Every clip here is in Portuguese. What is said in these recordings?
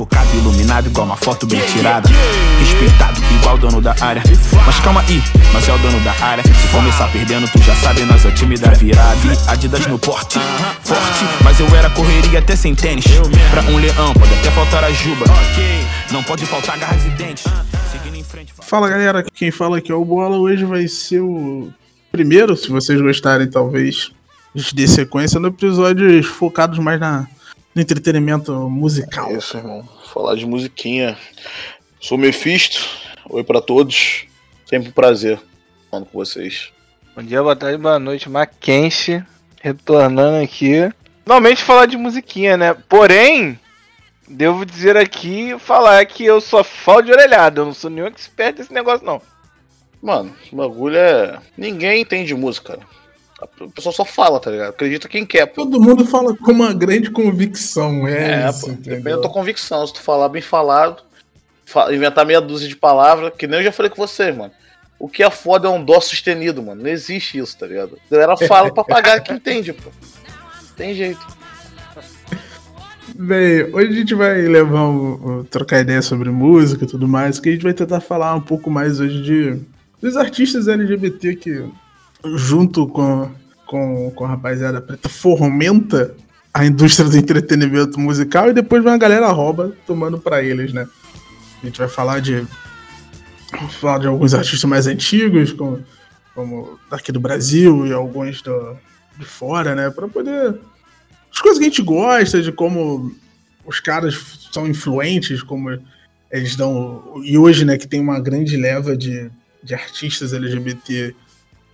focado, iluminado igual uma foto bem tirada. Respeitado igual dono da área. Mas calma aí, mas é o dono da área. Se começar perdendo, tu já sabe, nós é o time da virada. E Adidas no porte, forte. Mas eu era correria até sem tênis. Pra um leão, pode até faltar a juba. Não pode faltar garras e dentes. Seguindo em frente. Fala galera, quem fala aqui é o Bola. Hoje vai ser o primeiro, se vocês gostarem, talvez, de dê sequência no episódios focados mais na, no entretenimento musical. É isso, irmão. Falar de musiquinha. Sou Mephisto. Oi pra todos. Sempre um prazer falando com vocês. Bom dia, boa tarde, boa noite, Mackenzie. Retornando aqui. Normalmente falar de musiquinha, né? Porém, devo dizer aqui, falar que eu sou falta de orelhada. Eu não sou nenhum expert nesse negócio, não. Mano, o bagulho é. Ninguém entende música. O pessoal só fala, tá ligado? Acredita quem quer, pô. Todo mundo fala com uma grande convicção, é, É, isso. Depende da tua convicção. Se tu falar bem falado, fa- inventar meia dúzia de palavras, que nem eu já falei com vocês, mano. O que é foda é um dó sustenido, mano. Não existe isso, tá ligado? A galera fala pra pagar quem entende, pô. Tem jeito. Bem, hoje a gente vai levar um, um- trocar ideia sobre música e tudo mais, que a gente vai tentar falar um pouco mais hoje de dos artistas LGBT que, junto com, com, com a rapaziada preta, fomenta a indústria do entretenimento musical e depois vem a galera rouba tomando pra eles, né? A gente vai falar de falar de alguns artistas mais antigos, como, como daqui do Brasil e alguns do, de fora, né? Pra poder as coisas que a gente gosta, de como os caras são influentes, como eles dão. E hoje, né, que tem uma grande leva de, de artistas LGBT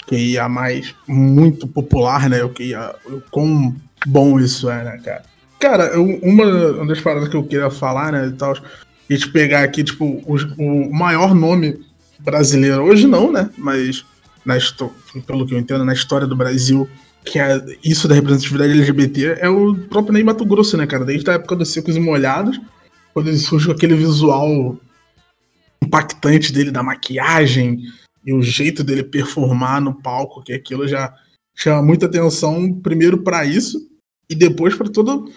que ia mais muito popular, né? O que ia, o quão bom isso é, né, cara? Cara, eu- uma, uma das paradas que eu queria falar, né, e tal, a gente pegar aqui, tipo, os- o maior nome brasileiro, hoje não, né, mas na pelo que eu entendo, na história do Brasil, que é isso da representatividade LGBT, é o próprio Ney Mato Grosso, né, cara? Desde a época dos Secos e Molhados, quando ele surge com aquele visual impactante dele, da maquiagem e o jeito dele performar no palco, que aquilo já chama muita atenção, primeiro pra isso, e depois pra todo,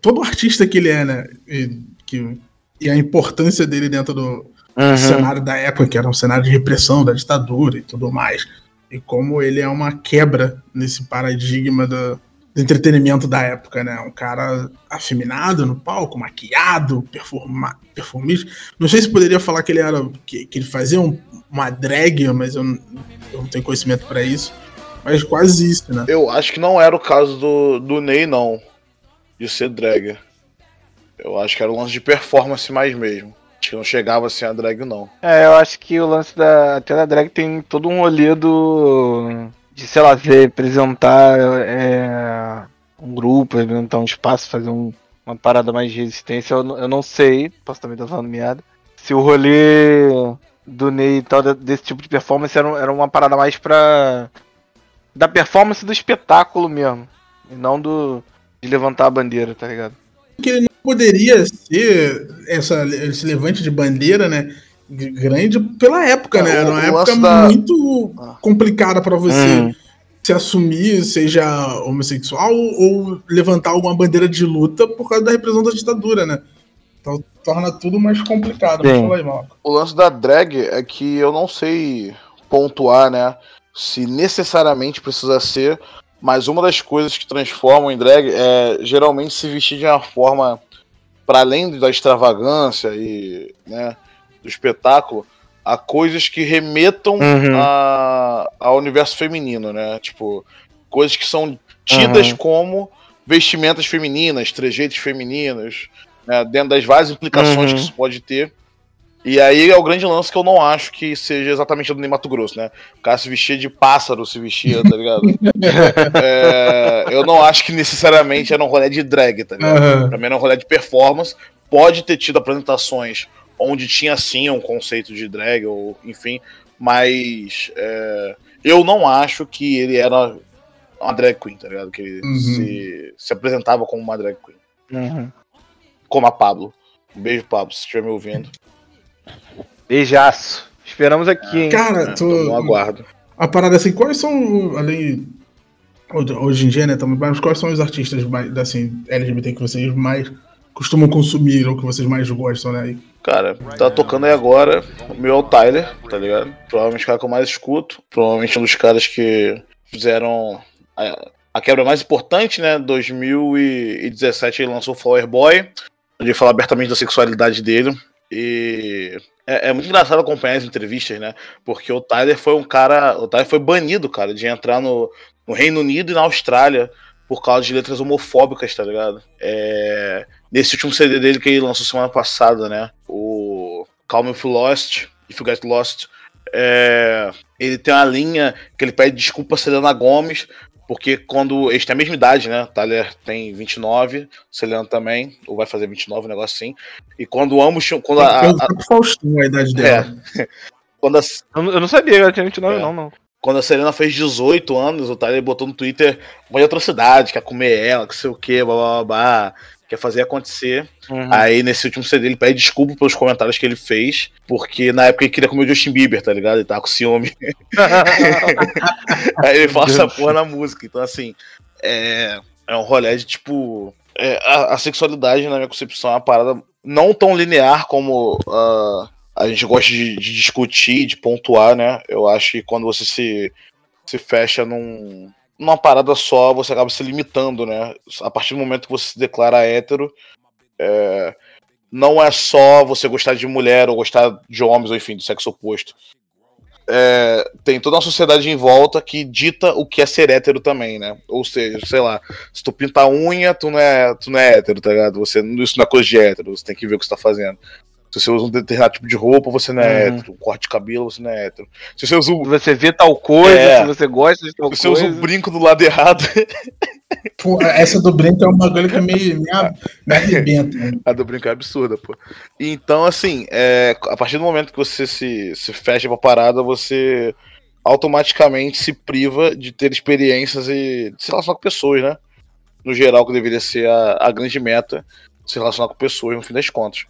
todo artista que ele é, né? E, que, e a importância dele dentro do, Uhum. cenário da época, que era um cenário de repressão da ditadura e tudo mais. E como ele é uma quebra nesse paradigma do, do entretenimento da época, né? Um cara afeminado no palco, maquiado, performa, performista. Não sei se poderia falar que ele era. que, que ele fazia um- uma drag, mas eu, não- eu não tenho conhecimento pra isso. Mas quase isso, né? Eu acho que não era o caso do, do Ney, não. De ser drag. Eu acho que era um lance de performance mais mesmo. Acho que não chegava assim a drag, não. É, eu acho que o lance da até da drag tem todo um rolê do de, sei lá, representar é, um grupo, representar um espaço, fazer um- uma parada mais de resistência. Eu, eu não sei, posso também estar falando merda. Se o rolê do Ney e tal, de- desse tipo de performance era, era uma parada mais pra. da performance do espetáculo mesmo. E não do. de levantar a bandeira, tá ligado? que ele não poderia ser essa, esse levante de bandeira, né? Grande pela época, É, né? Era o- uma época da- muito Ah. complicada pra você Hum. se assumir, seja homossexual ou levantar alguma bandeira de luta por causa da repressão da ditadura, né? Então torna tudo mais complicado. Mas Sim. fala aí. O lance da drag é que eu não sei pontuar, né? Se necessariamente precisa ser, mas uma das coisas que transformam em drag é geralmente se vestir de uma forma, para além da extravagância e né, do espetáculo, a coisas que remetam Uhum. a, ao universo feminino, né? Tipo, coisas que são tidas Uhum. como vestimentas femininas, trejeitos femininos, né, dentro das várias implicações Uhum. que isso pode ter. E aí é o grande lance que eu não acho que seja exatamente do Mato Grosso, né? O cara se vestia de pássaro, se vestia, tá ligado? É, eu não acho que necessariamente era um rolê de drag, tá ligado? Pra mim era um rolê de performance. Pode ter tido apresentações onde tinha sim um conceito de drag, ou enfim, mas é, eu não acho que ele era uma drag queen, tá ligado? Que ele Uhum. se, se apresentava como uma drag queen. Uhum. Como a Pablo. Um beijo, Pablo, se estiver me ouvindo. Beijaço. Esperamos aqui, hein? Cara, É, tu, tô no aguardo. a parada assim, quais são, além. Hoje em dia, né, também, mas quais são os artistas mais, assim, LGBT que vocês mais costumam consumir ou que vocês mais gostam, né? Cara, tá tocando aí agora o meu é o Tyler, tá ligado? Provavelmente o cara que eu mais escuto. Provavelmente um dos caras que fizeram a, a quebra mais importante, né? 2017 ele lançou Flower Boy, onde ele fala abertamente da sexualidade dele. E é, é, muito engraçado acompanhar as entrevistas, né? Porque o Tyler foi um cara. O Tyler foi banido, cara, de entrar no, no Reino Unido e na Austrália por causa de letras homofóbicas, tá ligado? É, nesse último CD dele que ele lançou semana passada, né? O Calm If Lost, If You Get Lost. É, ele tem uma linha que ele pede desculpa a Selena Gomes porque quando eles têm a mesma idade, né? Tyler tem 29, Selena também, ou vai fazer 29, um negócio assim. E quando ambos. Quando a, a, a, Faustão, a idade dela. É. quando a, eu não sabia que ela tinha 29, é. não, não. Quando a Selena fez 18 anos, o Tyler botou no Twitter uma atrocidade, quer comer ela, que sei o que, blá blá blá quer fazer acontecer. Uhum. Aí nesse último CD ele pede desculpa pelos comentários que ele fez, porque na época ele queria comer o Justin Bieber, tá ligado? Ele tava com ciúme. Aí ele fala essa porra na música. Então, assim, é, é um rolê de tipo. É, a, a, sexualidade, na minha concepção, é uma parada não tão linear como uh, a gente gosta de, de discutir, de pontuar, né? Eu acho que quando você se, se fecha num numa parada só, você acaba se limitando, né? A partir do momento que você se declara hétero, é, não é só você gostar de mulher ou gostar de homens, ou enfim, do sexo oposto. É, tem toda uma sociedade em volta que dita o que é ser hétero também, né? Ou seja, sei lá, se tu pintar unha, tu não é, tu não é hétero, tá ligado? Você, isso não é coisa de hétero, você tem que ver o que você tá fazendo. Se você usa um determinado tipo de roupa, você não é uhum. hétero. Um corte de cabelo, você não é hétero. Se você usa um... Você vê tal coisa, é. se você gosta de tal se coisa. Se você usa um brinco do lado errado. Pô, essa do brinco é uma coisa que me, me, me arrebenta. Né? A do brinco é absurda, pô. Então, assim, é, a partir do momento que você se, se fecha pra parada, você automaticamente se priva de ter experiências e de se relacionar com pessoas, né? No geral, que deveria ser a, a grande meta se relacionar com pessoas, no fim das contas.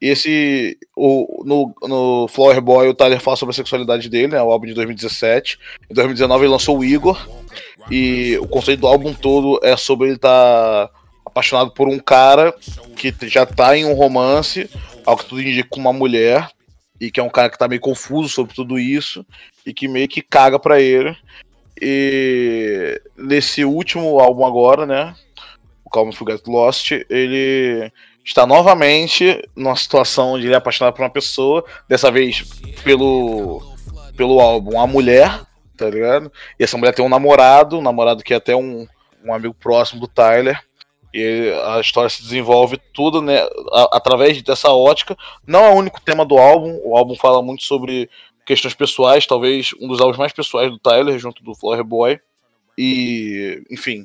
Esse. O, no, no Flower Boy, o Tyler fala sobre a sexualidade dele, né? O álbum de 2017. Em 2019 ele lançou o Igor. E o conceito do álbum todo é sobre ele estar tá apaixonado por um cara que já tá em um romance, ao que tudo indica com uma mulher. E que é um cara que tá meio confuso sobre tudo isso. E que meio que caga pra ele. E nesse último álbum agora, né? o Calm Forget Lost, ele está novamente numa situação onde ele é apaixonado por uma pessoa, dessa vez pelo, pelo álbum A Mulher, tá ligado? E essa mulher tem um namorado, um namorado que é até um, um amigo próximo do Tyler. E a história se desenvolve tudo né, a, através dessa ótica. Não é o único tema do álbum, o álbum fala muito sobre questões pessoais, talvez um dos álbuns mais pessoais do Tyler, junto do Flower Boy. E, enfim,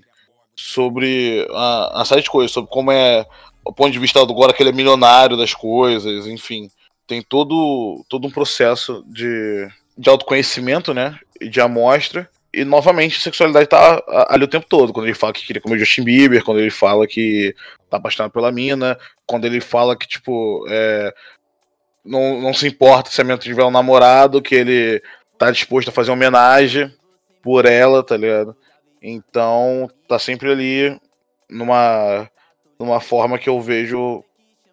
sobre a, a série de coisas, sobre como é o ponto de vista do agora que ele é milionário das coisas, enfim. Tem todo, todo um processo de, de autoconhecimento, né? E de amostra. E novamente a sexualidade tá ali o tempo todo. Quando ele fala que queria comer Justin Bieber, quando ele fala que tá apaixonado pela mina, quando ele fala que, tipo, é, não, não se importa se a mina tiver um namorado, que ele tá disposto a fazer homenagem por ela, tá ligado? Então, tá sempre ali numa, numa forma que eu vejo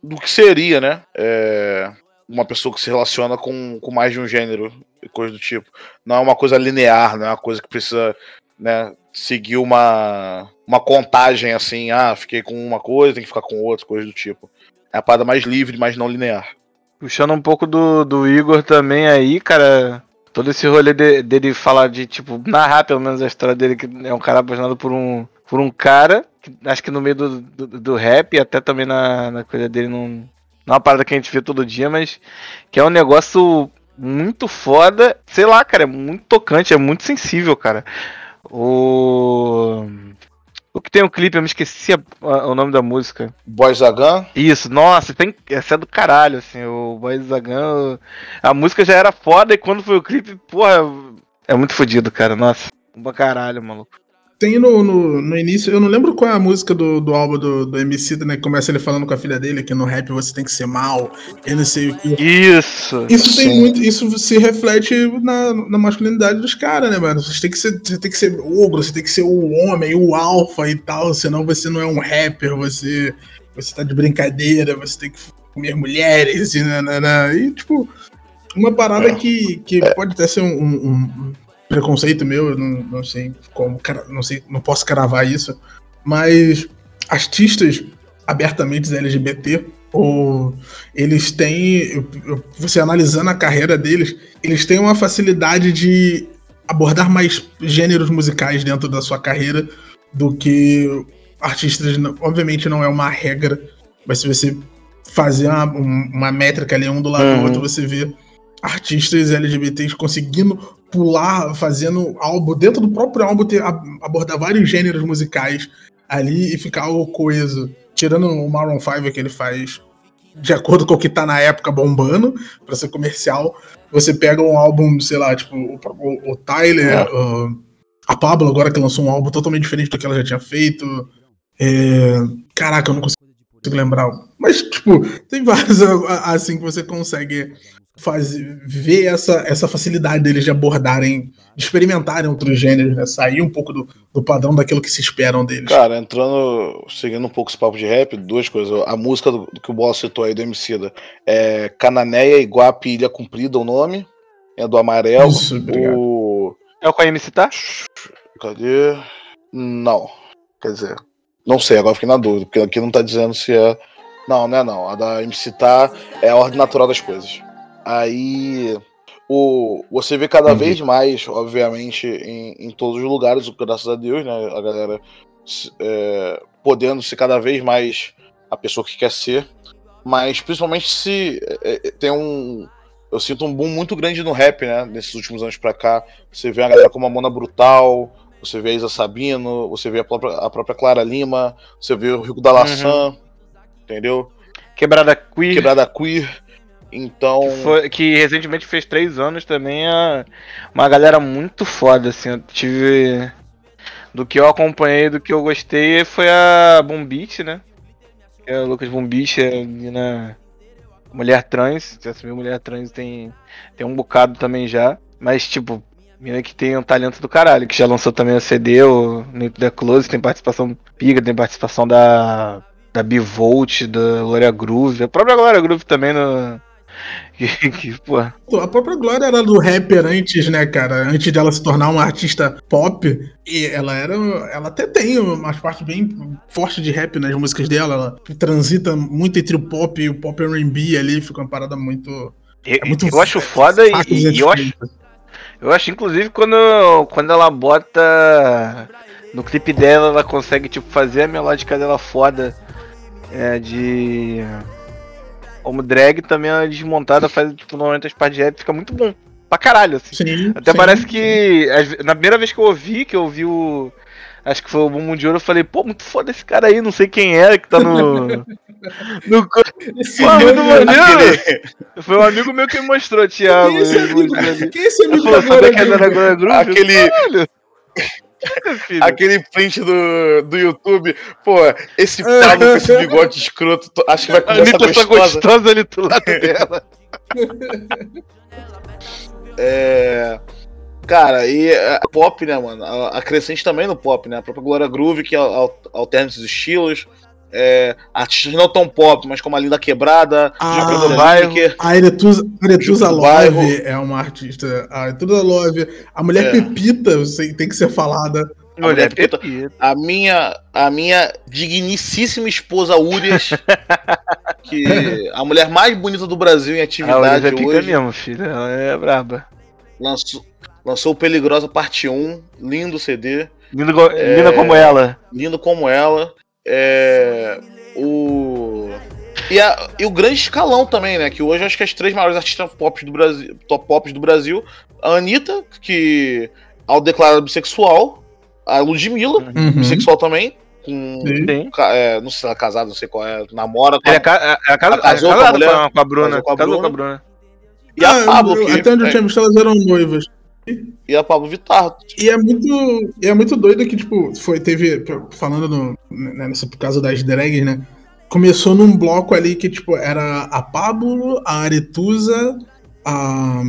do que seria, né? É, uma pessoa que se relaciona com, com mais de um gênero e coisa do tipo. Não é uma coisa linear, não é uma coisa que precisa né, seguir uma, uma contagem assim, ah, fiquei com uma coisa, tem que ficar com outra, coisa do tipo. É a parada mais livre, mas não linear. Puxando um pouco do, do Igor também aí, cara, todo esse rolê de, dele falar de, tipo, narrar pelo menos a história dele, que é um cara apaixonado por um, por um cara, acho que no meio do, do, do rap, até também na, na coisa dele, não, não é uma parada que a gente vê todo dia, mas que é um negócio muito foda, sei lá, cara, é muito tocante, é muito sensível, cara. O. O que tem o um clipe, eu me esqueci a, a, o nome da música. Boys Zagan? Isso, nossa, tem, essa é do caralho, assim, o Boys Zagan. A música já era foda e quando foi o clipe, porra, é muito fodido, cara, nossa. Pra caralho, maluco. Tem no, no, no, início, eu não lembro qual é a música do, do álbum do, do MC, né? Que começa ele falando com a filha dele que no rap você tem que ser mal, eu não sei o que. Isso! Isso Sim. tem muito. Isso se reflete na, na masculinidade dos caras, né, mano? Você tem, que ser, você tem que ser ogro, você tem que ser o homem, o alfa e tal, senão você não é um rapper, você você tá de brincadeira, você tem que comer mulheres e nanana. E, tipo, uma parada que, que pode até ser um, um, um preconceito meu, eu não, não sei como, não sei, não posso cravar isso, mas artistas abertamente LGBT ou eles têm, você analisando a carreira deles, eles têm uma facilidade de abordar mais gêneros musicais dentro da sua carreira do que artistas, obviamente não é uma regra, mas se você fazer uma, uma métrica ali um do lado uhum. do outro, você vê artistas LGBTs conseguindo pular, fazendo álbum, dentro do próprio álbum, ter, abordar vários gêneros musicais ali e ficar coeso. Tirando o Maroon 5 que ele faz de acordo com o que tá na época bombando, para ser comercial, você pega um álbum, sei lá, tipo, o, o, o Tyler, é. uh, a Pablo agora que lançou um álbum totalmente diferente do que ela já tinha feito. É, caraca, eu não consigo lembrar. Mas, tipo, tem vários assim que você consegue fazer, ver essa, essa facilidade deles de abordarem, de experimentarem outros gêneros, né? Sair um pouco do, do padrão daquilo que se esperam deles. Cara, entrando, seguindo um pouco esse papo de rap, duas coisas. A música do, do que o Bola citou aí do Emicida é Cananéia, Iguape, Ilha Cumprida, o nome. É do Amarelo. Isso, o... É o com a MC tá? Cadê? Não. Quer dizer, não sei, agora fiquei na dúvida, porque aqui não tá dizendo se é. Não, não é não. A da MC tá é a ordem natural das coisas. Aí o, você vê cada vez mais, obviamente, em, em, todos os lugares, graças a Deus, né? A galera é, podendo ser cada vez mais a pessoa que quer ser. Mas principalmente se é, é, tem um. Eu sinto um boom muito grande no rap, né? Nesses últimos anos pra cá. Você vê a galera como a Mona Brutal, você vê a Isa Sabino, você vê a própria, a própria Clara Lima, você vê o Rico da Laçã, uhum. entendeu? Quebrada Queer. Quebrada Queer. Então. Que, foi, que, recentemente fez três anos também. É uma galera muito foda, assim. Eu tive. Do que eu acompanhei, do que eu gostei, foi a Bombite, né? Que é o Lucas Bombite, é na mulher trans. Se assumiu mulher trans tem, tem um bocado também já. Mas, tipo, mina que tem um talento do caralho, que já lançou também a CD, o Nick The Close, tem participação Piga, tem participação da. Da Bivolt, da Glória Groove, a própria Glória Groove também no, que, que, pô. A própria Glória era do rapper antes, né, cara? Antes dela se tornar uma artista pop. E ela era. Ela até tem umas partes bem fortes de rap nas músicas dela. Ela transita muito entre o pop e o pop RB ali. Fica uma parada muito. Eu, é muito eu acho foda e, e eu acho. Eu acho, inclusive, quando, quando ela bota. No clipe dela, ela consegue, tipo, fazer a melódica dela foda. É, de como drag também a desmontada faz, tipo, normalmente as partes de rap fica muito bom. Pra caralho, assim. Sim, Até sim, parece que. Na primeira vez que eu ouvi, que eu ouvi o. Acho que foi o Bumbum de Ouro, eu falei, pô, muito foda esse cara aí, não sei quem é que tá no. no... Esse pô, muito maneiro! Aquele... Foi um amigo meu que me mostrou, Thiago. Quem é esse amigo? Quem é esse amigo? Falou, sabe é Aquele. Aquele print do, do YouTube, pô, esse Pablo com esse bigode escroto, acho que vai começar a Anitta gostosa. tá gostosa ali do lado dela. é... Cara, e a pop, né, mano? A, crescente também no pop, né? A própria Glória Groove, que alterna esses estilos. É, artistas não tão pop, mas como a Linda Quebrada, ah, do bairro. A Aretusa, Aretusa Love é uma artista. A Aretusa Love. A mulher é. Pepita tem que ser falada. A mulher Pepita. A minha, a minha digníssima esposa Urias, que a mulher mais bonita do Brasil em atividade a é hoje. mesmo, filha. Ela é braba. Lançou, lançou o Peligrosa Parte 1, lindo CD. Lindo, é, linda como ela. Lindo como ela. É, o. E, a, e o grande escalão também, né? Que hoje acho que as três maiores artistas pop do Brasil, top pop do Brasil, a Anitta, que ao declarar bissexual, a Ludmilla, uhum. bissexual também, com, é, não sei se ela é casada, não sei qual é, namora com a, é, a, a, casa, casou com a mulher, com a Bruna, com a Bruna. Com a Bruna. E ah, a Pablo, que, até onde eu tinha visto, elas eram noivas. E a Pablo Vittar. E é muito, e é muito doido que, tipo, foi, teve, falando no, né, nessa, por causa das drags, né? Começou num bloco ali que, tipo, era a Pablo, a Aretusa, a,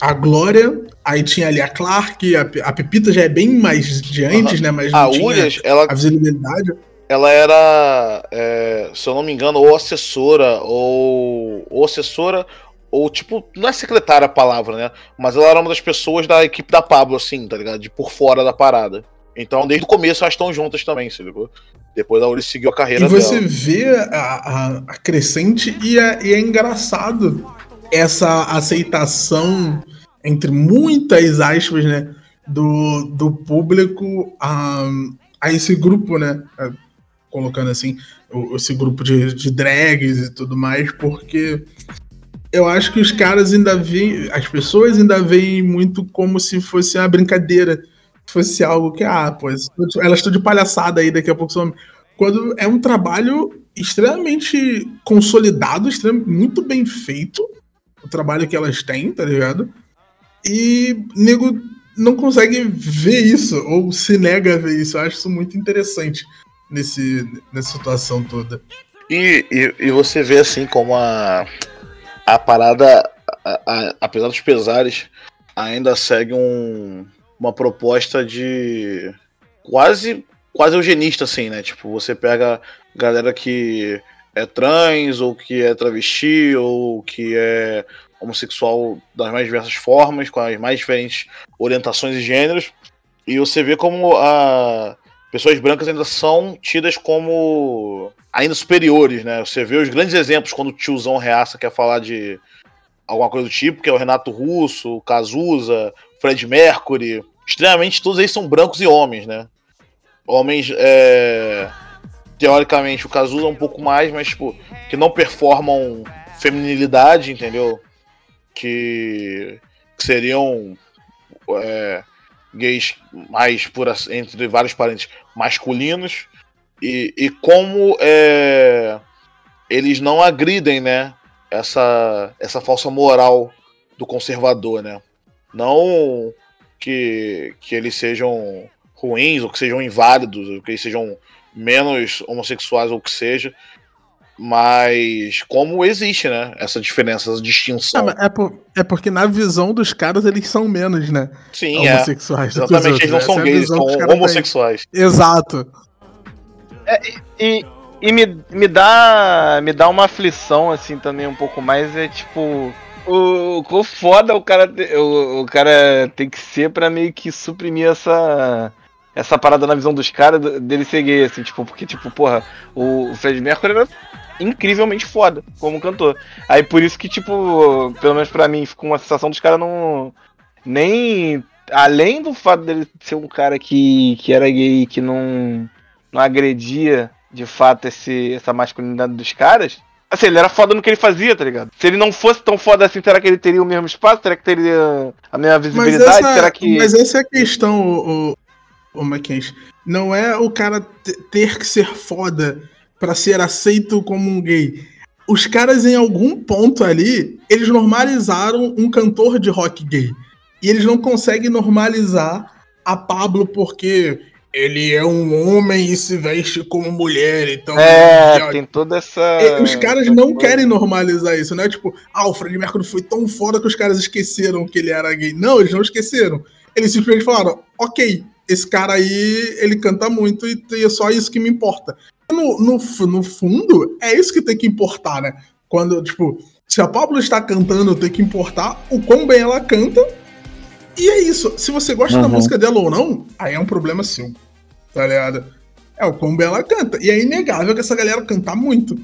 a Glória, aí tinha ali a Clark, a, a Pepita já é bem mais de antes, uhum. né? Mas a Urias, ela, a visibilidade. ela era, é, se eu não me engano, ou assessora, ou, ou assessora, ou tipo, não é secretária a palavra, né? Mas ela era uma das pessoas da equipe da Pablo, assim, tá ligado? De por fora da parada. Então, desde o começo, elas estão juntas também, se ligou? Depois a Uri seguiu a carreira E você dela. vê a, a, crescente e é, e é engraçado essa aceitação, entre muitas aspas, né? Do, do público a, a esse grupo, né? é, Colocando assim, esse grupo de, de drags e tudo mais, porque eu acho que os caras ainda veem, as pessoas ainda veem muito como se fosse uma brincadeira, fosse algo que, ah, pô, elas estão de palhaçada aí, daqui a pouco. Quando é um trabalho extremamente consolidado, extrem- muito bem feito, o trabalho que elas têm, tá ligado? E nego não consegue ver isso, ou se nega a ver isso. Eu acho isso muito interessante nesse, nessa situação toda. E, e, e você vê assim como a, a parada, a- a- apesar dos pesares, ainda segue um, uma proposta de quase quase eugenista, assim, né? Tipo, você pega galera que é trans, ou que é travesti, ou que é homossexual das mais diversas formas, com as mais diferentes orientações e gêneros, e você vê como a pessoas brancas ainda são tidas como ainda superiores, né? Você vê os grandes exemplos quando o tiozão reaça quer falar de alguma coisa do tipo, que é o Renato Russo, o Cazuza, Fred Mercury. Extremamente, todos eles são brancos e homens, né? Homens, é... teoricamente, o Cazuza é um pouco mais, mas, tipo, que não performam feminilidade, entendeu? Que, que seriam é, gays mais, por, entre vários parentes, masculinos. E, e como é, eles não agridem, né? Essa, essa falsa moral do conservador, né? Não que, que eles sejam ruins, ou que sejam inválidos, ou que eles sejam menos homossexuais, ou o que seja. Mas como existe, né? Essa diferença, essa distinção. mas é, por- é porque na visão dos caras eles são menos, né? Sim, é. homossexuais. os Exatamente, eles não outros. são é gays, são homossexuais. Exato. E, e me, me, dá, me dá uma aflição, assim, também um pouco mais, é tipo. O, quão foda o cara, o, o cara tem que ser pra meio que suprimir essa. Essa parada na visão dos caras dele ser gay, assim, tipo, porque, tipo, porra, o, Fred Mercury era incrivelmente foda como cantor. Aí por isso que, tipo, pelo menos pra mim, ficou uma sensação dos caras não. Nem. Além do fato dele ser um cara que, que era gay que não não agredia de fato esse, essa masculinidade dos caras. Assim, ele era foda no que ele fazia, tá ligado? Se ele não fosse tão foda assim, será que ele teria o mesmo espaço? Será que teria a mesma Mas visibilidade? essa, será que. mas essa é a questão, o, o, o Mackenzie. Não é o cara te- ter que ser foda pra ser aceito como um gay. Os caras, em algum ponto ali, eles normalizaram um cantor de rock gay. E eles não conseguem normalizar a Pablo porque ele é um homem e se veste como mulher, então. É, tem toda essa. Os caras não coisa. querem normalizar isso, né? Tipo, ah, o Fred Mercury foi tão foda que os caras esqueceram que ele era gay. Não, eles não esqueceram. Eles simplesmente falaram, ok, esse cara aí, ele canta muito e é só isso que me importa. No, no, no fundo, é isso que tem que importar, né? Quando, tipo, se a Pablo está cantando, tem que importar o quão bem ela canta. E é isso. Se você gosta da Uhum. música dela ou não, aí é um problema seu. Tá ligado? É o quão bem ela canta. E é inegável que essa galera canta muito.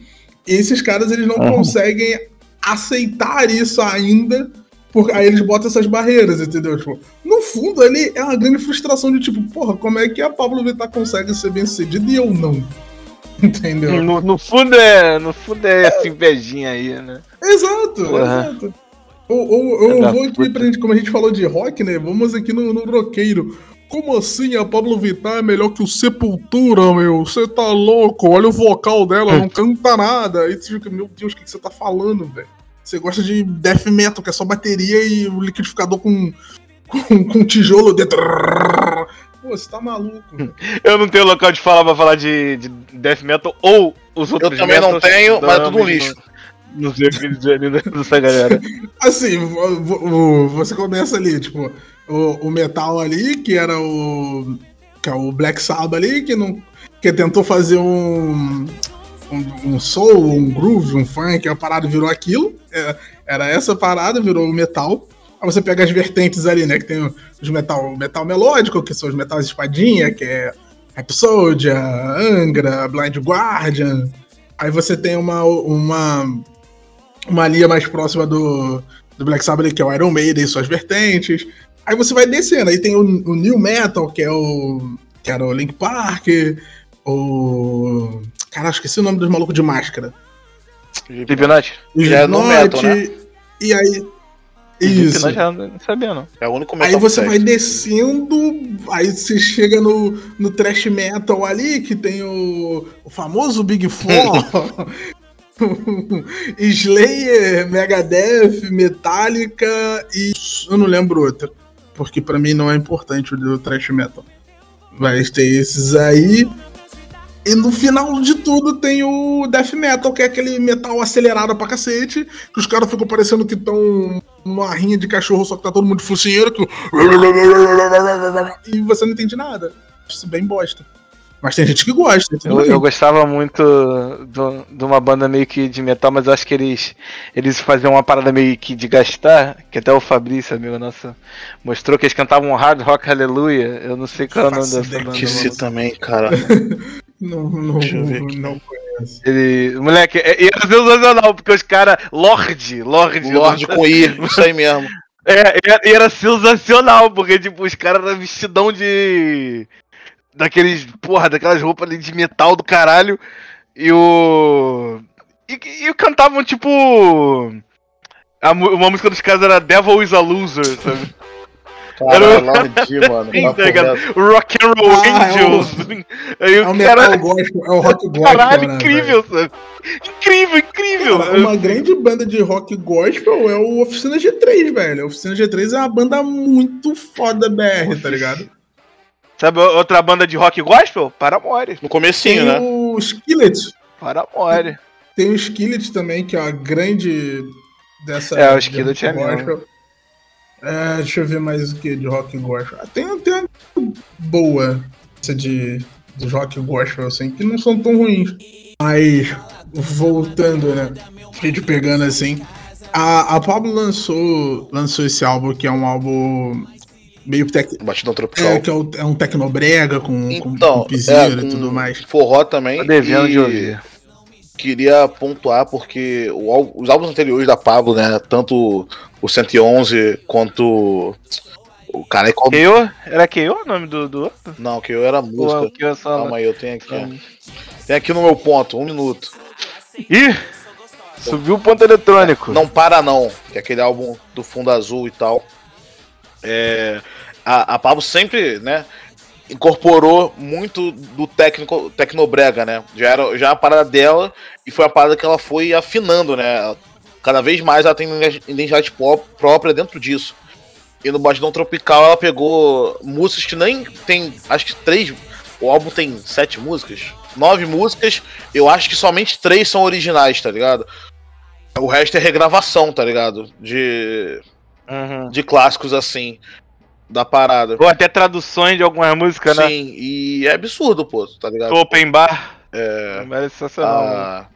E esses caras, eles não Uhum. conseguem aceitar isso ainda. Porque aí eles botam essas barreiras, entendeu? Tipo, no fundo, ali é uma grande frustração de tipo, porra, como é que a Pablo Vittar consegue ser bem sucedida e eu não? Entendeu? No, no fundo é. No fundo é essa invejinha aí, né? Exato, Porra. exato. Ou, ou- ou eu vou aqui pra gente, como a gente falou de rock, né? Vamos aqui no, no roqueiro. Como assim a Pablo Vittar é melhor que o Sepultura, meu? Você tá louco? Olha o vocal dela, não canta nada. Aí você fica, meu Deus, o que você tá falando, velho? Você gosta de death metal, que é só bateria e o liquidificador com, com, com tijolo dentro. Pô, você tá maluco. Eu não tenho local de falar pra falar de, de death metal ou os Eu outros também não tenho, mas é tudo um lixo. Não sei o que dizer ainda dessa galera. Assim, vo- vo- você começa ali, tipo, o, o metal ali, que era o. que é o Black Sabbath ali, que não. que tentou fazer um, um, um soul, um groove, um funk, a parada virou aquilo. É, era essa parada, virou metal. Aí você pega as vertentes ali, né? Que tem os metal, metal melódico, que são os metais espadinha, que é Rhapsody, Angra, Blind Guardian. Aí você tem uma, uma, uma linha mais próxima do, do Black Sabbath, que é o Iron Maiden e suas vertentes. Aí você vai descendo, aí tem o, o New Metal, que é o. que era o Link Park, o. Cara, esqueci o nome dos malucos de máscara. Slipknot? Já é no metal, né? E aí. Isso. Não sabia, não. É o único Aí metal você que vai descendo, aí você chega no, no thrash metal ali, que tem o, o famoso Big Four, Slayer, Megadeth, Metallica e eu não lembro outra, porque pra mim não é importante o do thrash metal. Mas tem esses aí. E no final de tudo tem o death metal, que é aquele metal acelerado pra cacete, que os caras ficam parecendo que estão numa rinha de cachorro, só que tá todo mundo focinheiro, que... e você não entende nada. Isso é bem bosta. Mas tem gente que gosta. Eu, eu gostava muito do- de uma banda meio que de metal, mas eu acho que eles, eles faziam uma parada meio que de gastar, que até o Fabrício, amigo nosso, mostrou que eles cantavam Hard Rock Hallelujah. Eu não sei qual é o nome dessa banda. Que se também, cara. Não, não, Deixa eu ver aqui. não conheço. Ele, moleque, é- e era sensacional, porque os caras. Lorde, Lorde. Lorde com I, isso aí mesmo. É, e- e era sensacional, porque, tipo, os caras eram vestidão de. Daqueles. Porra, daquelas roupas ali de metal do caralho. E o. E, e cantavam, tipo. a uma música dos caras era Devil is a Loser, sabe? Caralho, Lorde, mano. Sim, tá ligado? reto. Rock and Roll Ah, é o- Angels. Aí É o cara. gospel, é o rock gospel, Caralho, né, incrível, sabe? Incrível, incrível. Cara, uma grande banda de rock gospel é o Oficina G3, velho. A Oficina G3 é uma banda muito foda BR, tá ligado? Sabe outra banda de rock gospel? Paramore. No comecinho, Tem né? o Skillet. Paramore. Tem o Skillet também, que é a grande dessa. É, o Skillet de é rock mesmo. gospel. É, deixa eu ver mais o que de rock gospel. Ah, Tem, tem uma boa essa de, de rock gospel, assim, que não são tão ruins. Mas, voltando, né? A gente pegando assim. A, a Pablo lançou, lançou esse álbum, que é um álbum meio tec, Batidão tropical. é, que é, o- é um tecnobrega com, com, Então, com piseiro é, e tudo mais. Forró também. Tô devendo e de ouvir. Queria pontuar porque o os álbuns anteriores da Pablo, né? Tanto o 111 quanto o cara qual... KO? Era KO o nome do, do outro? Não, que eu era é música. o KO só? Calma aí, eu tenho aqui. ó. Tem aqui no meu ponto, um minuto. Ih! Subiu o ponto eletrônico. Não para não, que é aquele álbum do fundo azul e tal. É, a, a Pablo sempre, né, incorporou muito do técnico tecnobrega, né? Já era já a parada dela e foi a parada que ela foi afinando, né? Cada vez mais ela tem identidade pró- própria dentro disso. E no Batidão Tropical ela pegou músicas que nem tem, acho que três, o álbum tem sete músicas, nove músicas, eu acho que somente três são originais, tá ligado? O resto é regravação, tá ligado? De, Uhum. de clássicos assim, da parada. Ou até traduções de algumas músicas, né? Sim, e é absurdo, pô, tá ligado? Open Bar. É. É sensacional. né? Ah,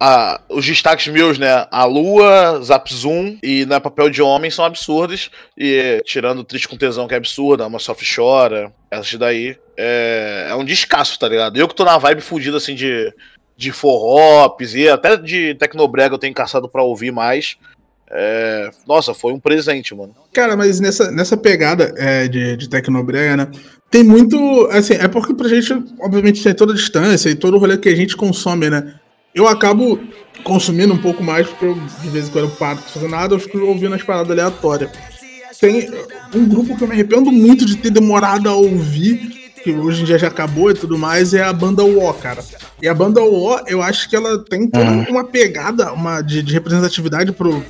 ah, os destaques meus, né? A Lua, Zap Zoom e né, Papel de Homem são absurdos. E tirando Triste com Tesão, que é absurda, uma Soft Chora, essas daí. É, é um descasso, tá ligado? Eu que tô na vibe fudida assim de, de forró, e até de Tecnobrega eu tenho caçado pra ouvir mais. É, nossa, foi um presente, mano. Cara, mas nessa, nessa pegada é, de, de Tecnobrega, né? Tem muito. Assim, é porque pra gente, obviamente, tem toda a distância e todo o rolê que a gente consome, né? Eu acabo consumindo um pouco mais, porque eu, de vez em quando eu paro pra fazer nada, eu fico ouvindo as paradas aleatórias. Tem um grupo que eu me arrependo muito de ter demorado a ouvir, que hoje em dia já acabou e tudo mais, é a banda O, cara. E a banda O, eu acho que ela tem toda uma pegada uma, de, de representatividade pro,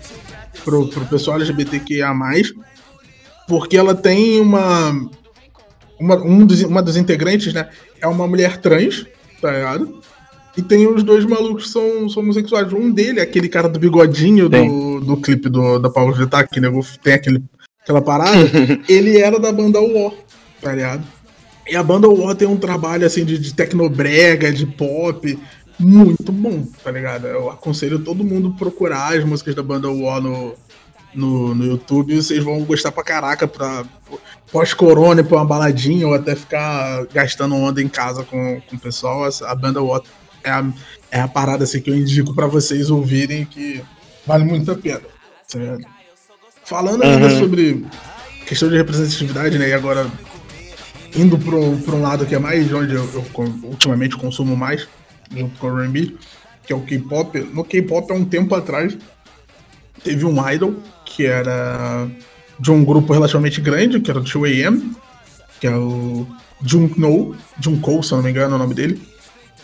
pro, pro pessoal LGBTQIA+, porque ela tem uma, uma, um dos, uma dos integrantes, né, é uma mulher trans, tá ligado? E tem os dois malucos que são, são homossexuais. Um dele é aquele cara do bigodinho do, do clipe do, da Paulo Vittar, que nego tem aquele, aquela parada. ele era da banda UO, tá ligado? E a banda War tem um trabalho assim de, de tecnobrega, de pop, muito bom, tá ligado? Eu aconselho todo mundo procurar as músicas da banda War no, no, no YouTube vocês vão gostar pra caraca pra pós-corona, pra uma baladinha ou até ficar gastando onda em casa com, com o pessoal. A banda War é a, é a parada assim, que eu indico pra vocês ouvirem que vale muito a pena. Certo? Tá Falando ainda uhum. sobre questão de representatividade, né? E agora indo para um lado que é mais onde eu, eu, ultimamente consumo mais, junto com o R&B, que é o K-pop. No K-pop, há um tempo atrás, teve um idol que era de um grupo relativamente grande, que era o 2AM, que é o Junkno, Junko, se não me engano é o nome dele.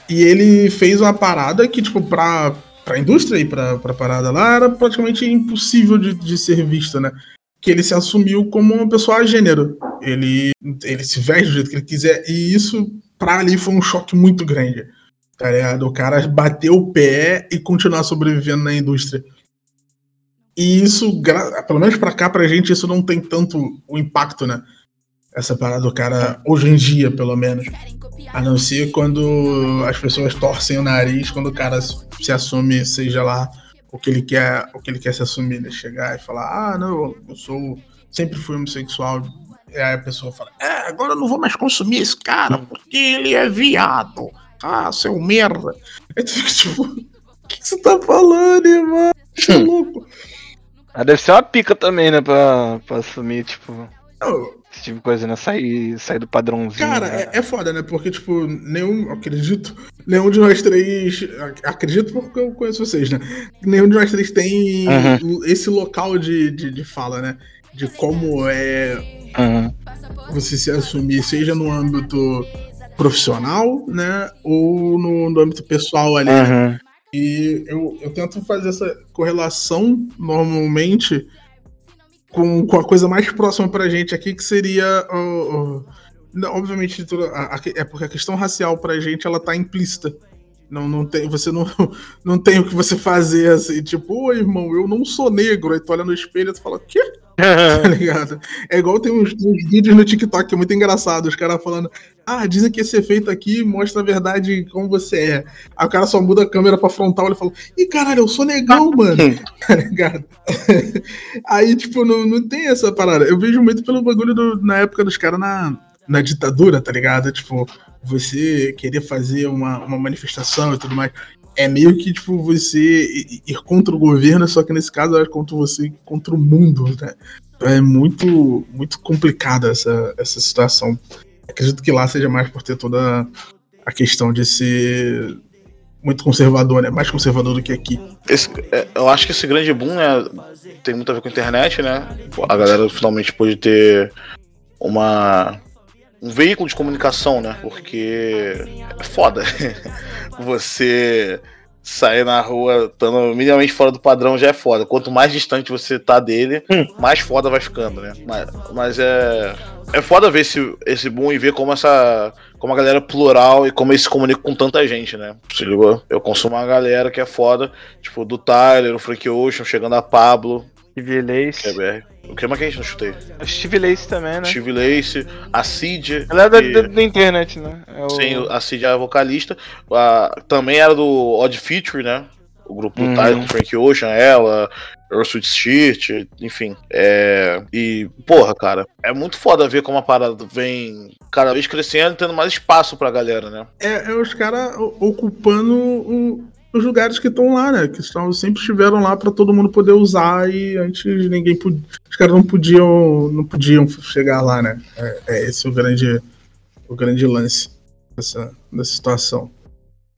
E ele fez uma parada que, tipo, pra, pra indústria e pra, pra parada lá, era praticamente impossível de, de ser vista, né? Que ele se assumiu como uma pessoa gênero. Ele, ele se veste do jeito que ele quiser, e isso, pra ali, foi um choque muito grande. Tá ligado? O cara bater o pé e continuar sobrevivendo na indústria. E isso, pelo menos pra cá, pra gente, isso não tem tanto o impacto, né? Essa parada do cara, hoje em dia, pelo menos. A não ser quando as pessoas torcem o nariz, quando o cara se assume, seja lá o que ele quer, o que ele quer se assumir, né? Chegar e falar, ah, não, eu sou. Sempre fui homossexual. E aí a pessoa fala, é, agora eu não vou mais consumir esse cara, porque ele é viado. Ah, seu merda. Aí tu fica tipo, o que, que você tá falando, irmão? Você é louco. Ah, deve ser uma pica também, né? Pra, pra assumir, tipo. Esse tipo de coisa, né? Sair, sair do padrãozinho. Cara, né? é, é foda, né? Porque, tipo, nenhum. Acredito. Nenhum de nós três. Acredito porque eu conheço vocês, né? Nenhum de nós três tem uhum. esse local de, de, de, fala, né? De como é uhum. você se assumir, seja no âmbito profissional, né? Ou no, no âmbito pessoal ali. Uhum. Né? E eu, eu tento fazer essa correlação normalmente com, com a coisa mais próxima pra gente aqui, que seria. Uh, uh, obviamente, a, a, é porque a questão racial pra gente ela tá implícita. Não, não tem, você não, não tem o que você fazer assim, tipo, ô irmão, eu não sou negro. Aí tu olha no espelho e tu fala, quê? tá ligado? É igual tem uns, uns, vídeos no TikTok que é muito engraçado, os caras falando, ah, dizem que esse efeito aqui mostra a verdade como você é. Aí o cara só muda a câmera pra frontal e fala, ih, caralho, eu sou negão, mano. tá ligado? Aí, tipo, não, não tem essa parada. Eu vejo muito pelo bagulho do, na época dos caras na, na ditadura, tá ligado? Tipo, você querer fazer uma, uma manifestação e tudo mais. É meio que, tipo, você ir contra o governo, só que nesse caso é contra você, contra o mundo, né? É muito, muito complicada essa, essa situação. Acredito que lá seja mais por ter toda a questão de ser muito conservador, né? Mais conservador do que aqui. Esse, é, eu acho que esse grande boom, né? Tem muito a ver com a internet, né? A galera finalmente pôde ter uma um veículo de comunicação, né? Porque é foda você sair na rua estando minimamente fora do padrão já é foda. Quanto mais distante você tá dele, hum. mais foda vai ficando, né? Mas, mas, é. É foda ver esse, esse boom e ver como essa. Como a galera plural e como eles se comunicam com tanta gente, né? Se ligou? Eu consumo uma galera que é foda, tipo, do Tyler, o Frank Ocean, chegando a Pablo. Steve Lace. É, o que mais que a gente não chutei? O Steve Lace também, né? Steve Lace, a Cid. Ela é da, que... da, internet, né? É o... Sim, a Cid é a vocalista. A... Também era do Odd Feature, né? O grupo do uhum. Tyler com Frank Ocean, ela, Earl Sweet Street, enfim. É... E, porra, cara, é muito foda ver como a parada vem cada vez crescendo e tendo mais espaço pra galera, né? É, é os caras ocupando o, os lugares que estão lá, né? Que estão, sempre estiveram lá para todo mundo poder usar e antes ninguém podia, os caras não podiam não podiam chegar lá, né? É, é esse o grande o grande lance dessa, dessa situação.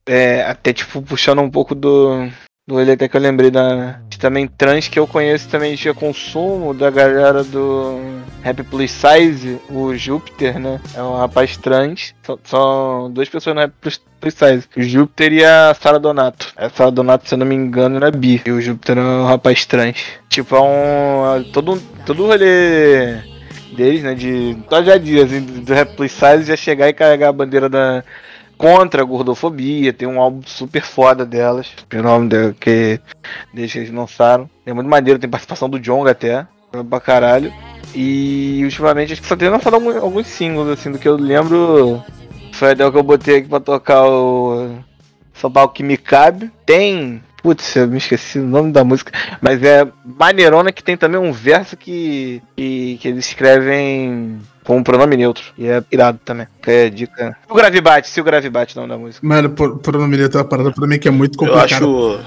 É, até tipo puxando um pouco do do ele até que eu lembrei da também trans que eu conheço também de consumo da galera do Happy Plus Size, o Júpiter, né? É um rapaz trans. São, duas pessoas no Happy Plus, Size. O Júpiter e a Sara Donato. A Sara Donato, se eu não me engano, era bi. E o Júpiter é um rapaz trans. Tipo, é um. Todo, todo o rolê deles, né? De. Só já dias assim, do Happy Plus Size já chegar e carregar a bandeira da contra a gordofobia, tem um álbum super foda delas, o nome dela, que eles lançaram. É muito maneiro, tem participação do Jong até, pra caralho. E ultimamente acho que só tem lançado alguns, alguns singles, assim, do que eu lembro. Foi a ideia que eu botei aqui pra tocar o. São Paulo que me cabe. Tem. Putz, eu me esqueci o nome da música. Mas é maneirona que tem também um verso que. que, que eles escrevem com um pronome neutro. E é irado também. Que é dica. O Gravibate, se o Gravibate é o nome da música. Mano, por- pronome neutro é uma parada pra mim que é muito Eu complicada. acho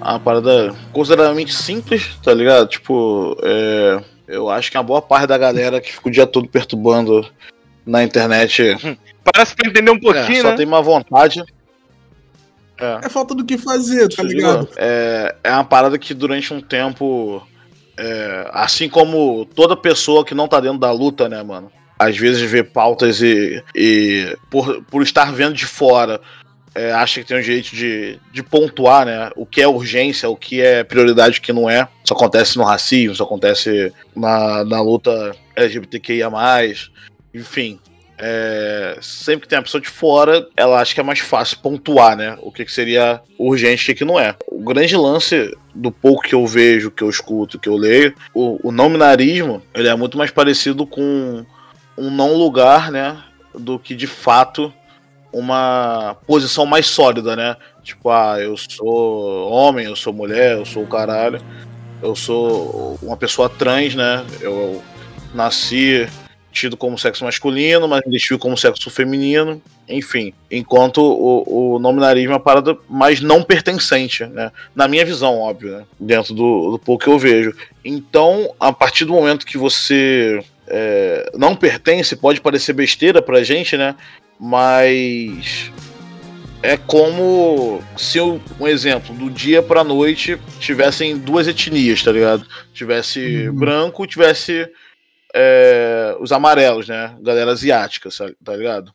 uma parada consideravelmente simples, tá ligado? Tipo, é, eu acho que uma boa parte da galera que fica o dia todo perturbando na internet Parece pra entender um é, pouquinho, só né? tem uma vontade. É. É falta do que fazer, tá ligado? É, é uma parada que durante um tempo, é, assim como toda pessoa que não tá dentro da luta, né, mano? Às vezes vê pautas e, e por, por estar vendo de fora, é, acha que tem o direito de, de pontuar, né? O que é urgência, o que é prioridade, o que não é. Isso acontece no racismo, isso acontece na, na luta LGBTQIA. Enfim. É, sempre que tem a pessoa de fora, ela acha que é mais fácil pontuar, né? O que, que seria urgente e o que, não é. O grande lance do pouco que eu vejo, que eu escuto, que eu leio, o, o nominarismo, ele é muito mais parecido com um não lugar, né? Do que de fato uma posição mais sólida, né? Tipo, ah, eu sou homem, eu sou mulher, eu sou o caralho, eu sou uma pessoa trans, né? Eu nasci tido como sexo masculino, mas identifico como sexo feminino, enfim. Enquanto o, o nominarismo é uma parada mais não pertencente, né? Na minha visão, óbvio, né? Dentro do, do pouco que eu vejo. Então, a partir do momento que você é, não pertence, pode parecer besteira pra gente, né? Mas é como se eu, um exemplo, do dia pra noite tivessem duas etnias, tá ligado? Tivesse Uhum. branco, tivesse é, os amarelos, né? Galera asiática, tá ligado?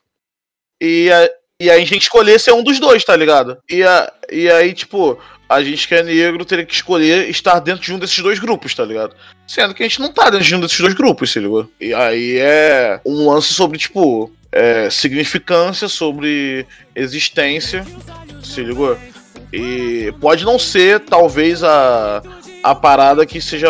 E, a, e aí a gente escolher ser um dos dois, tá ligado? E, a, e aí, tipo, a gente que é negro teria que escolher estar dentro de um desses dois grupos, tá ligado? Sendo que a gente não tá dentro de um desses dois grupos, se ligou? E aí é um lance sobre, tipo, é, significância, sobre existência, se ligou? E pode não ser, talvez, a, a parada que seja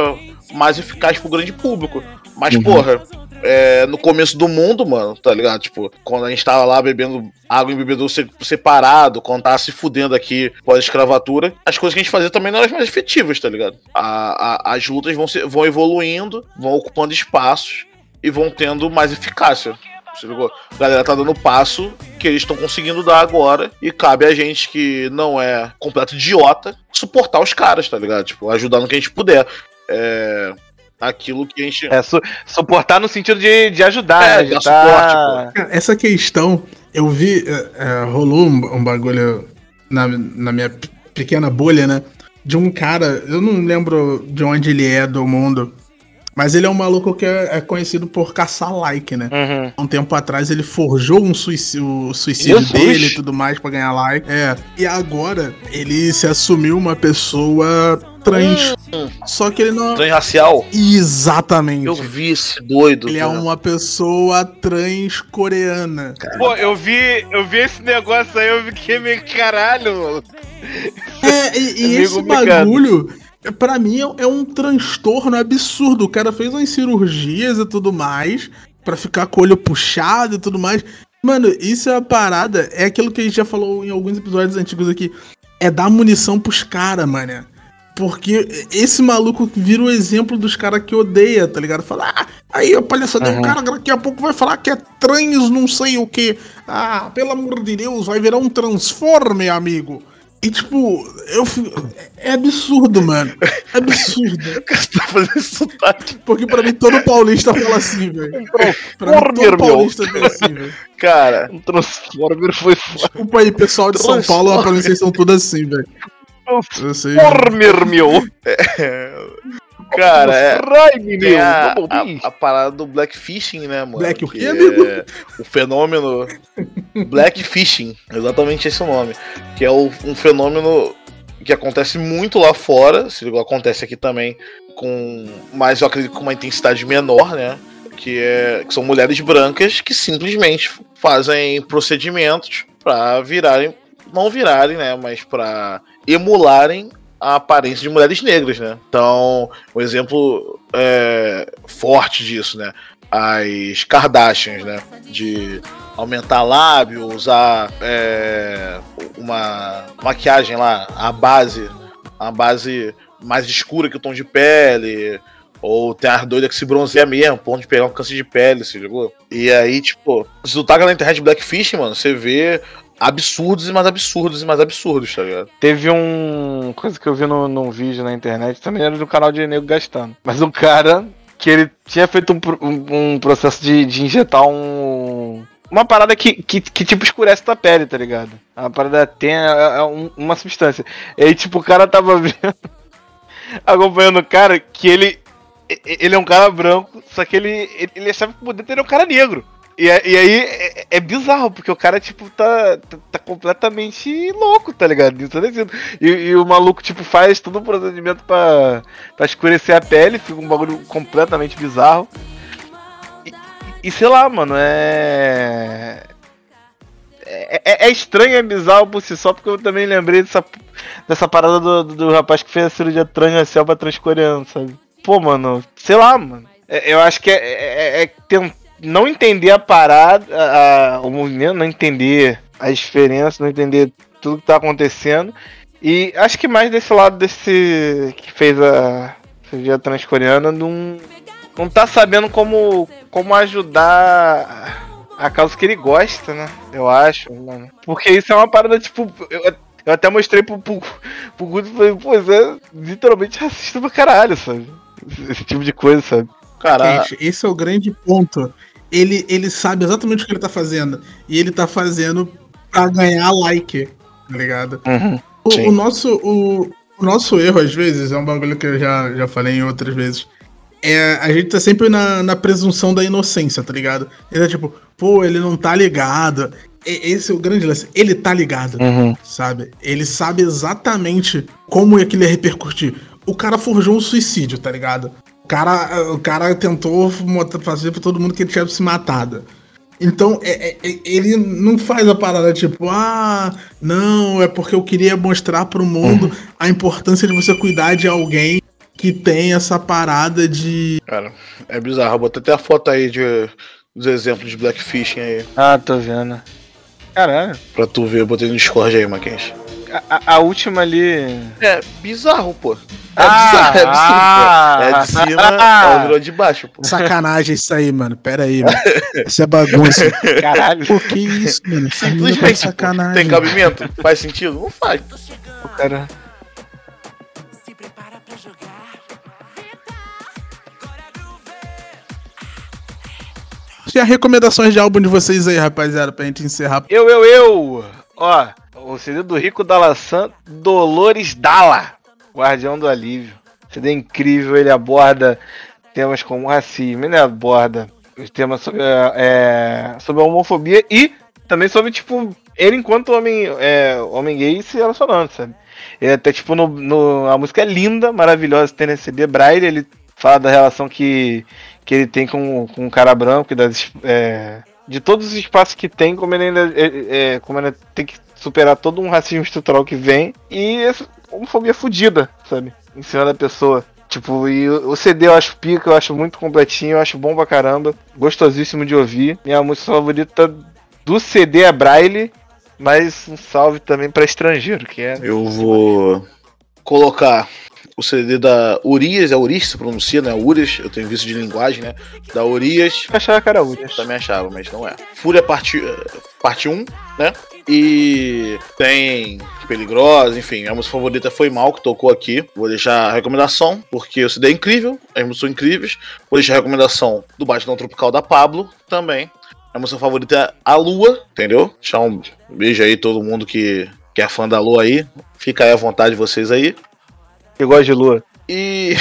mais eficaz pro grande público. Mas, Uhum. porra, é, no começo do mundo, mano, tá ligado? Tipo, quando a gente tava lá bebendo água em bebedouro se- separado, quando tava se fudendo aqui pós-escravatura, as coisas que a gente fazia também não eram as mais efetivas, tá ligado? A- a- as lutas vão, se- vão evoluindo, vão ocupando espaços e vão tendo mais eficácia. Você ligou? A galera tá dando passo que eles estão conseguindo dar agora. E cabe a gente que não é completo idiota suportar os caras, tá ligado? Tipo, ajudar no que a gente puder. É. Aquilo que a gente. É, su- suportar no sentido de, de ajudar, É, né? dar De tá- suporte, Cara, Essa questão, eu vi, é, é, rolou um, um bagulho na, na minha pe- pequena bolha, né? De um cara, eu não lembro de onde ele é do mundo, mas ele é um maluco que é, é conhecido por caçar like, né? Uhum. Há um tempo atrás ele forjou um suicídio, o suicídio Jesus! dele e tudo mais pra ganhar like. É. E agora ele se assumiu uma pessoa trans. Só que ele não. Transracial. Exatamente. Eu vi esse doido. Ele é cara. uma pessoa trans coreana. Pô, eu vi, eu vi esse negócio aí, eu fiquei meio caralho, mano. É, e, e É esse complicado. bagulho, pra mim, é, é um transtorno absurdo. O cara fez umas cirurgias e tudo mais, pra ficar com o olho puxado e tudo mais. Mano, isso é a parada, é aquilo que a gente já falou em alguns episódios antigos aqui. É dar munição pros caras, mano. Porque esse maluco vira o exemplo dos caras que odeia, tá ligado? Fala, ah, aí a palhaçada, Uhum. o cara daqui a pouco vai falar que é trans, não sei o que. Ah, pelo amor de Deus, vai virar um transforme, amigo. E tipo, eu fico- é absurdo, mano. É absurdo. O cara tá fazendo sotaque. Porque pra mim todo paulista fala assim, velho. Transformer, todo meu. paulista fala assim, velho. Cara, Um Transformer foi foda. Desculpa aí, pessoal de São Paulo, mim vocês são tudo assim, velho. Transformer, meu. cara, é. Prime, meu. a, a, a parada do blackfishing, né, mano? Black o quê, amigo? É o fenômeno blackfishing, exatamente esse é o nome. Que é o- um fenômeno que acontece muito lá fora, se acontece aqui também, com mas eu acredito com uma intensidade menor, né? Que, é, que são mulheres brancas que simplesmente fazem procedimentos pra virarem, não virarem, né? Mas pra emularem a aparência de mulheres negras, né? Então, um exemplo é, forte disso, né? As Kardashians, né? De aumentar lábio, usar é, uma maquiagem lá, a base, a base mais escura que o tom de pele, ou tem as doidas que se bronzeia mesmo, ponto de pegar um câncer de pele, se ligou? E aí, tipo, se tu taca na internet Blackfish, mano, você vê absurdos e mais absurdos e mais absurdos, tá ligado? Teve um. coisa que eu vi no, num vídeo na internet, também era do canal de Nego Gastando. Mas um cara que ele tinha feito um, um, um processo de, de injetar um. Uma parada que, que, que, tipo escurece tua pele, tá ligado? A parada tem é, é uma substância. E aí, tipo, o cara tava vendo. acompanhando o cara que ele ele é um cara branco, só que ele, ele achava que o era um cara negro. E, e aí é, é, bizarro, porque o cara, tipo, tá, tá, tá completamente louco, tá ligado? E, e, o maluco, tipo, faz todo um procedimento pra, pra escurecer a pele, fica um bagulho completamente bizarro. E, e sei lá, mano, é... é. É, é estranho, é bizarro por si só, porque eu também lembrei dessa, dessa parada do, do, do rapaz que fez a cirurgia transracial pra transcoreano, sabe? Pô, mano, sei lá, mano. É, eu acho que é, é, é, é não entender a parada, a, a, o movimento, não entender as diferenças, não entender tudo que tá acontecendo. E acho que mais desse lado desse que fez a cirurgia transcoreana não, não tá sabendo como, como ajudar a causa que ele gosta, né? Eu acho, mano. Porque isso é uma parada, tipo. Eu, eu até mostrei pro, pro, pro Guto e falei, pô, isso é literalmente racista pra caralho, sabe? Esse tipo de coisa, sabe? Cara, Gente, esse é o grande ponto. Ele, ele sabe exatamente o que ele tá fazendo. E ele tá fazendo pra ganhar like, tá ligado? Uhum, o, o, nosso, o, o, nosso erro, às vezes, é um bagulho que eu já, já falei em outras vezes. É, a gente tá sempre na, na presunção da inocência, tá ligado? Ele é tipo, pô, ele não tá ligado. E, esse é o grande lance. Ele tá ligado, uhum. sabe? Ele sabe exatamente como é que ele ia repercutir o cara forjou um suicídio, tá ligado? O cara, o cara tentou fazer pra todo mundo que ele tinha se matado. Então, é, é, é, ele não faz a parada tipo, ah, não, é porque eu queria mostrar pro mundo uhum. a importância de você cuidar de alguém que tem essa parada de. Cara, é bizarro. Eu botei até a foto aí de, dos exemplos de Blackfishing aí. Ah, tô vendo. Caralho. Pra tu ver, eu botei no Discord aí, Mackenzie. A, a, última ali. É bizarro, pô. É ah, bizarro, é absurdo, É de cima, ah, ela virou de baixo, pô. Sacanagem isso aí, mano. Pera aí, mano. Isso é bagunça. Caralho. Por que isso, mano? Simplesmente, sacanagem. Tem cabimento? Faz sentido? Não faz. O cara... Tinha recomendações de álbum de vocês aí, rapaziada, pra gente encerrar. Eu, eu, eu! Ó, o CD do Rico Dalassan, Dolores Dalla, Guardião do Alívio. CD incrível, ele aborda temas como racismo, ele aborda os temas sobre, é, sobre a homofobia e também sobre, tipo, ele enquanto homem, é, homem gay se relacionando, sabe? Até, tipo, no, no, a música é linda, maravilhosa, tem nesse CD. Braille, ele fala da relação que, que ele tem com, com um cara branco, das, é, de todos os espaços que tem, como ele ainda é, é como ele tem que superar todo um racismo estrutural que vem e essa homofobia fodida, sabe? Em cima da pessoa. Tipo, e o CD eu acho pica, eu acho muito completinho, eu acho bom pra caramba. Gostosíssimo de ouvir. Minha música favorita do CD é Braille, mas um salve também para estrangeiro, que é. Eu vou colocar o CD da Urias, é Urias se pronuncia, né? Urias, eu tenho visto de linguagem, né? Da Urias. Eu achava que era Urias. Também achava, mas não é. Fúria parte, parte 1, né? E tem Peligrosa, enfim, a música favorita foi Mal, que tocou aqui. Vou deixar a recomendação, porque o CD é incrível, as músicas são incríveis. Vou deixar a recomendação do Batidão Tropical da Pablo também. A música favorita é A Lua, entendeu? Deixar um beijo aí todo mundo que, que é fã da Lua aí. Fica aí à vontade vocês aí. Que gosta de Lua. E.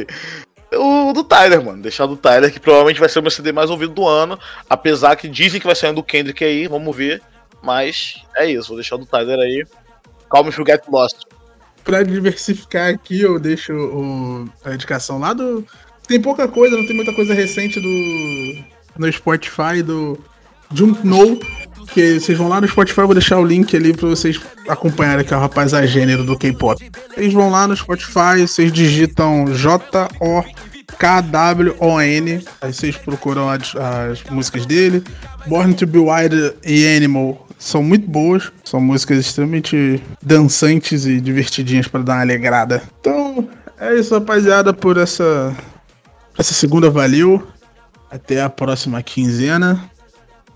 o do Tyler, mano. Deixar do Tyler, que provavelmente vai ser o meu CD mais ouvido do ano. Apesar que dizem que vai sair do Kendrick aí, vamos ver. Mas é isso, vou deixar o do Tyler aí. Calm If You Get Lost. Pra diversificar aqui, eu deixo o, a indicação lá do. Tem pouca coisa, não tem muita coisa recente do. No Spotify do Jump No, que vocês vão lá no Spotify, vou deixar o link ali pra vocês acompanharem que é o rapaz a gênero do K-pop. Vocês vão lá no Spotify, vocês digitam J-O-K-W-O-N, aí vocês procuram as, as músicas dele. Born to Be Wild e Animal são muito boas, são músicas extremamente dançantes e divertidinhas para dar uma alegrada. Então, é isso, rapaziada, por essa essa segunda valeu. Até a próxima quinzena.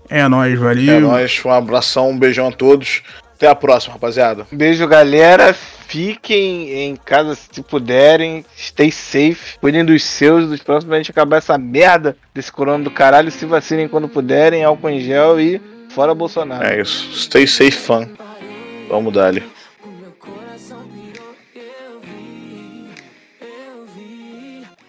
É nóis, valeu. É nóis, um abração, um beijão a todos. Até a próxima, rapaziada. Beijo, galera. Fiquem em casa se puderem. Stay safe. Cuidem dos seus, dos próximos, pra gente acabar essa merda desse corona do caralho. Se vacinem quando puderem, álcool em gel e fora Bolsonaro. É isso. Stay safe, fã. Vamos dar ali.